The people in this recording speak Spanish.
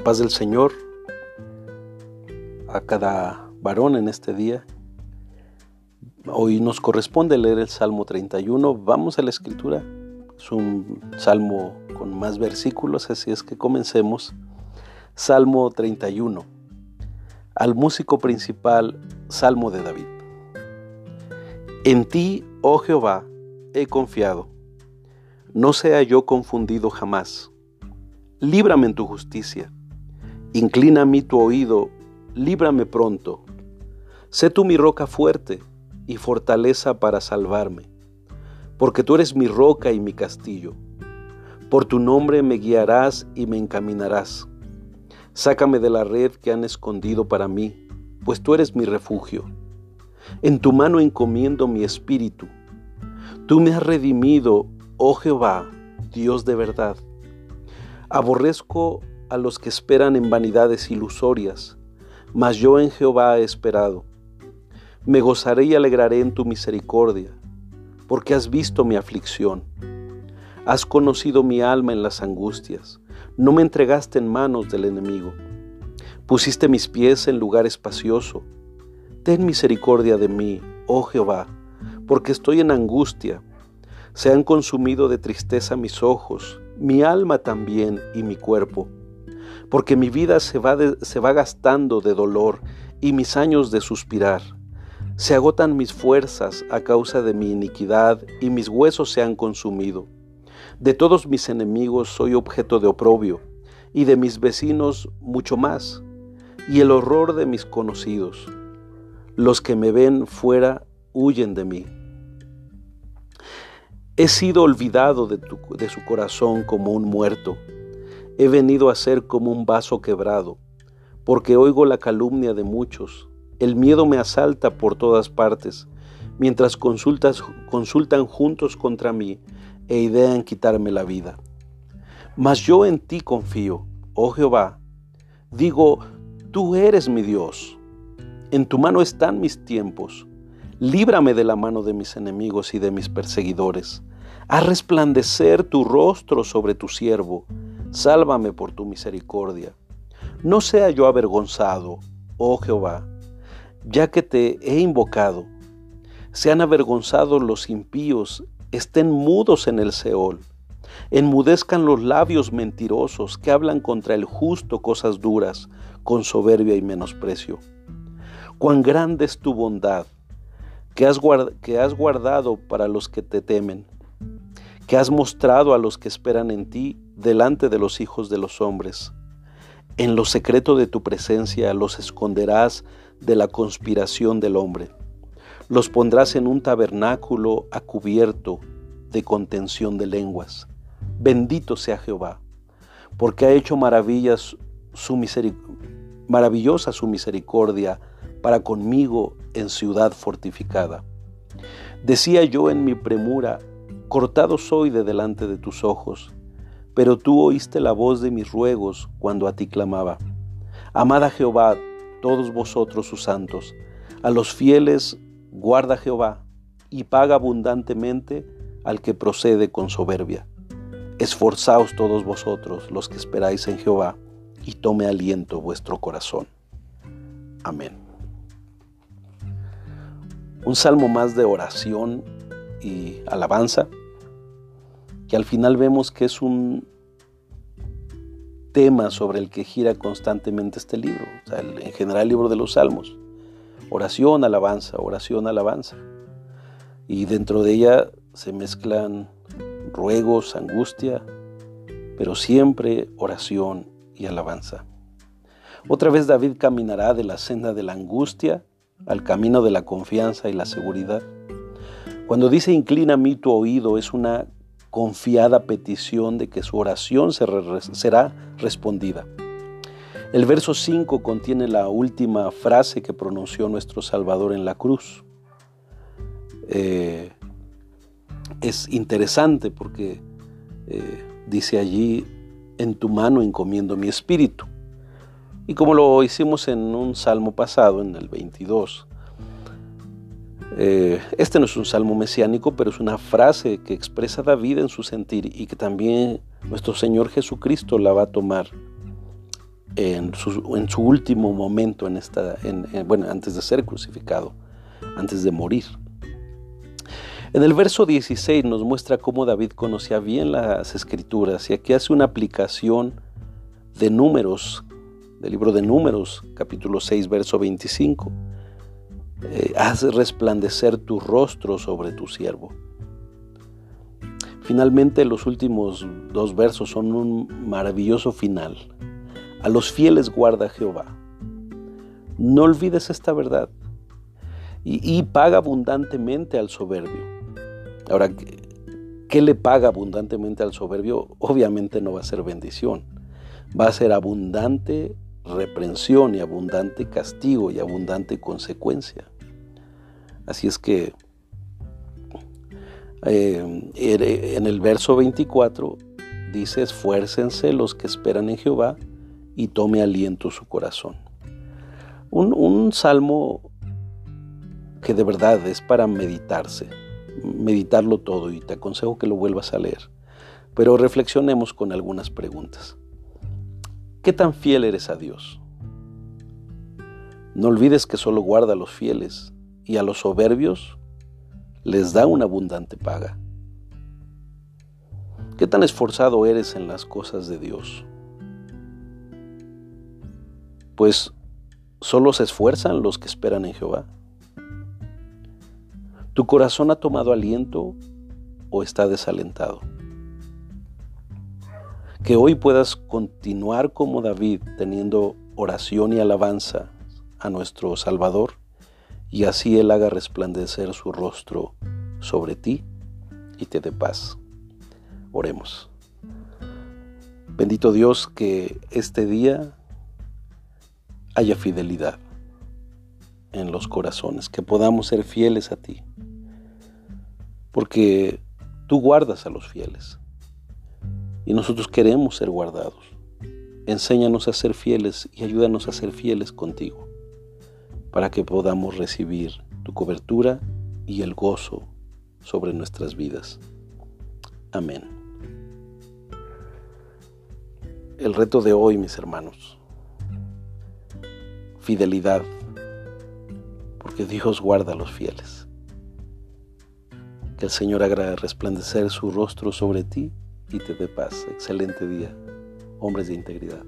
Paz del Señor a cada varón en este día. Hoy nos corresponde leer el Salmo 31. Vamos a la escritura. Es un salmo con más versículos, así es que comencemos. Salmo 31. Al músico principal, Salmo de David. En ti, oh Jehová, he confiado. No sea yo confundido jamás. Líbrame en tu justicia. Inclina a mí tu oído, líbrame pronto. Sé tú mi roca fuerte y fortaleza para salvarme, porque tú eres mi roca y mi castillo. Por tu nombre me guiarás y me encaminarás. Sácame de la red que han escondido para mí, pues tú eres mi refugio. En tu mano encomiendo mi espíritu. Tú me has redimido, oh Jehová, Dios de verdad. Aborrezco a los que esperan en vanidades ilusorias, mas yo en Jehová he esperado. Me gozaré y alegraré en tu misericordia, porque has visto mi aflicción. Has conocido mi alma en las angustias, no me entregaste en manos del enemigo. Pusiste mis pies en lugar espacioso Ten misericordia de mí, oh Jehová, porque estoy en angustia. Se han consumido de tristeza mis ojos, mi alma también y mi cuerpo, porque mi vida se va, se va gastando de dolor y mis años de suspirar. Se agotan mis fuerzas a causa de mi iniquidad y mis huesos se han consumido. De todos mis enemigos soy objeto de oprobio y de mis vecinos mucho más, y el horror de mis conocidos. Los que me ven fuera huyen de mí. He sido olvidado de, de, su corazón como un muerto. He venido a ser como un vaso quebrado, porque oigo la calumnia de muchos. El miedo me asalta por todas partes, mientras consultas, consultan juntos contra mí e idean quitarme la vida. Mas yo en ti confío, oh Jehová. Digo, tú eres mi Dios. En tu mano están mis tiempos. Líbrame de la mano de mis enemigos y de mis perseguidores. Haz resplandecer tu rostro sobre tu siervo. Sálvame por tu misericordia. No sea yo avergonzado, oh Jehová, ya que te he invocado. Sean avergonzados los impíos, estén mudos en el Seol. Enmudezcan los labios mentirosos que hablan contra el justo cosas duras, con soberbia y menosprecio cuán grande es tu bondad, que has, guardado para los que te temen, que has mostrado a los que esperan en ti delante de los hijos de los hombres. En lo secreto de tu presencia los esconderás de la conspiración del hombre. Los pondrás en un tabernáculo a cubierto de contención de lenguas. Bendito sea Jehová, porque ha hecho maravillas su maravillosa su misericordia para conmigo en ciudad fortificada. Decía yo en mi premura, cortado soy de delante de tus ojos, pero tú oíste la voz de mis ruegos cuando a ti clamaba. Amad a Jehová, todos vosotros sus santos, a los fieles guarda Jehová, y paga abundantemente al que procede con soberbia. Esforzaos todos vosotros los que esperáis en Jehová, y tome aliento vuestro corazón. Amén un salmo más de oración y alabanza, que al final vemos que es un tema sobre el que gira constantemente este libro, en general el libro de los salmos. Oración, alabanza, oración, alabanza. Y dentro de ella se mezclan ruegos, angustia, pero siempre oración y alabanza. Otra vez David caminará de la senda de la angustia al camino de la confianza y la seguridad. Cuando dice inclina a mí tu oído es una confiada petición de que su oración será respondida. El verso 5 contiene la última frase que pronunció nuestro Salvador en la cruz. Eh, es interesante porque eh, dice allí, en tu mano encomiendo mi espíritu. Y como lo hicimos en un salmo pasado, en el 22, eh, este no es un salmo mesiánico, pero es una frase que expresa David en su sentir y que también nuestro Señor Jesucristo la va a tomar en su, en su último momento, en esta, bueno, antes de ser crucificado, antes de morir. En el verso 16 nos muestra cómo David conocía bien las escrituras y aquí hace una aplicación de números, del libro de números, capítulo 6, verso 25. Eh, hace resplandecer tu rostro sobre tu siervo. Finalmente los últimos dos versos son un maravilloso final. A los fieles guarda Jehová. No olvides esta verdad y, paga abundantemente al soberbio. Ahora, ¿qué le paga abundantemente al soberbio? Obviamente no va a ser bendición, va a ser abundante reprensión y abundante castigo y abundante consecuencia. Así es que eh, en el verso 24 dice, esfuércense los que esperan en Jehová y tome aliento su corazón. Un, un salmo que de verdad es para meditarse, meditarlo todo y te aconsejo que lo vuelvas a leer. Pero reflexionemos con algunas preguntas. ¿Qué tan fiel eres a Dios? No olvides que solo guarda a los fieles y a los soberbios les da una abundante paga. ¿Qué tan esforzado eres en las cosas de Dios? Pues solo se esfuerzan los que esperan en Jehová. ¿Tu corazón ha tomado aliento o está desalentado? Que hoy puedas continuar como David teniendo oración y alabanza a nuestro Salvador y así Él haga resplandecer su rostro sobre ti y te dé paz. Oremos. Bendito Dios que este día haya fidelidad en los corazones, que podamos ser fieles a ti, porque tú guardas a los fieles y nosotros queremos ser guardados. Enséñanos a ser fieles y ayúdanos a ser fieles contigo, para que podamos recibir tu cobertura y el gozo sobre nuestras vidas. Amén. El reto de hoy, mis hermanos, fidelidad porque Dios guarda a los fieles. Que el Señor haga resplandecer su rostro sobre ti y te dé paz. Excelente día, hombres de integridad.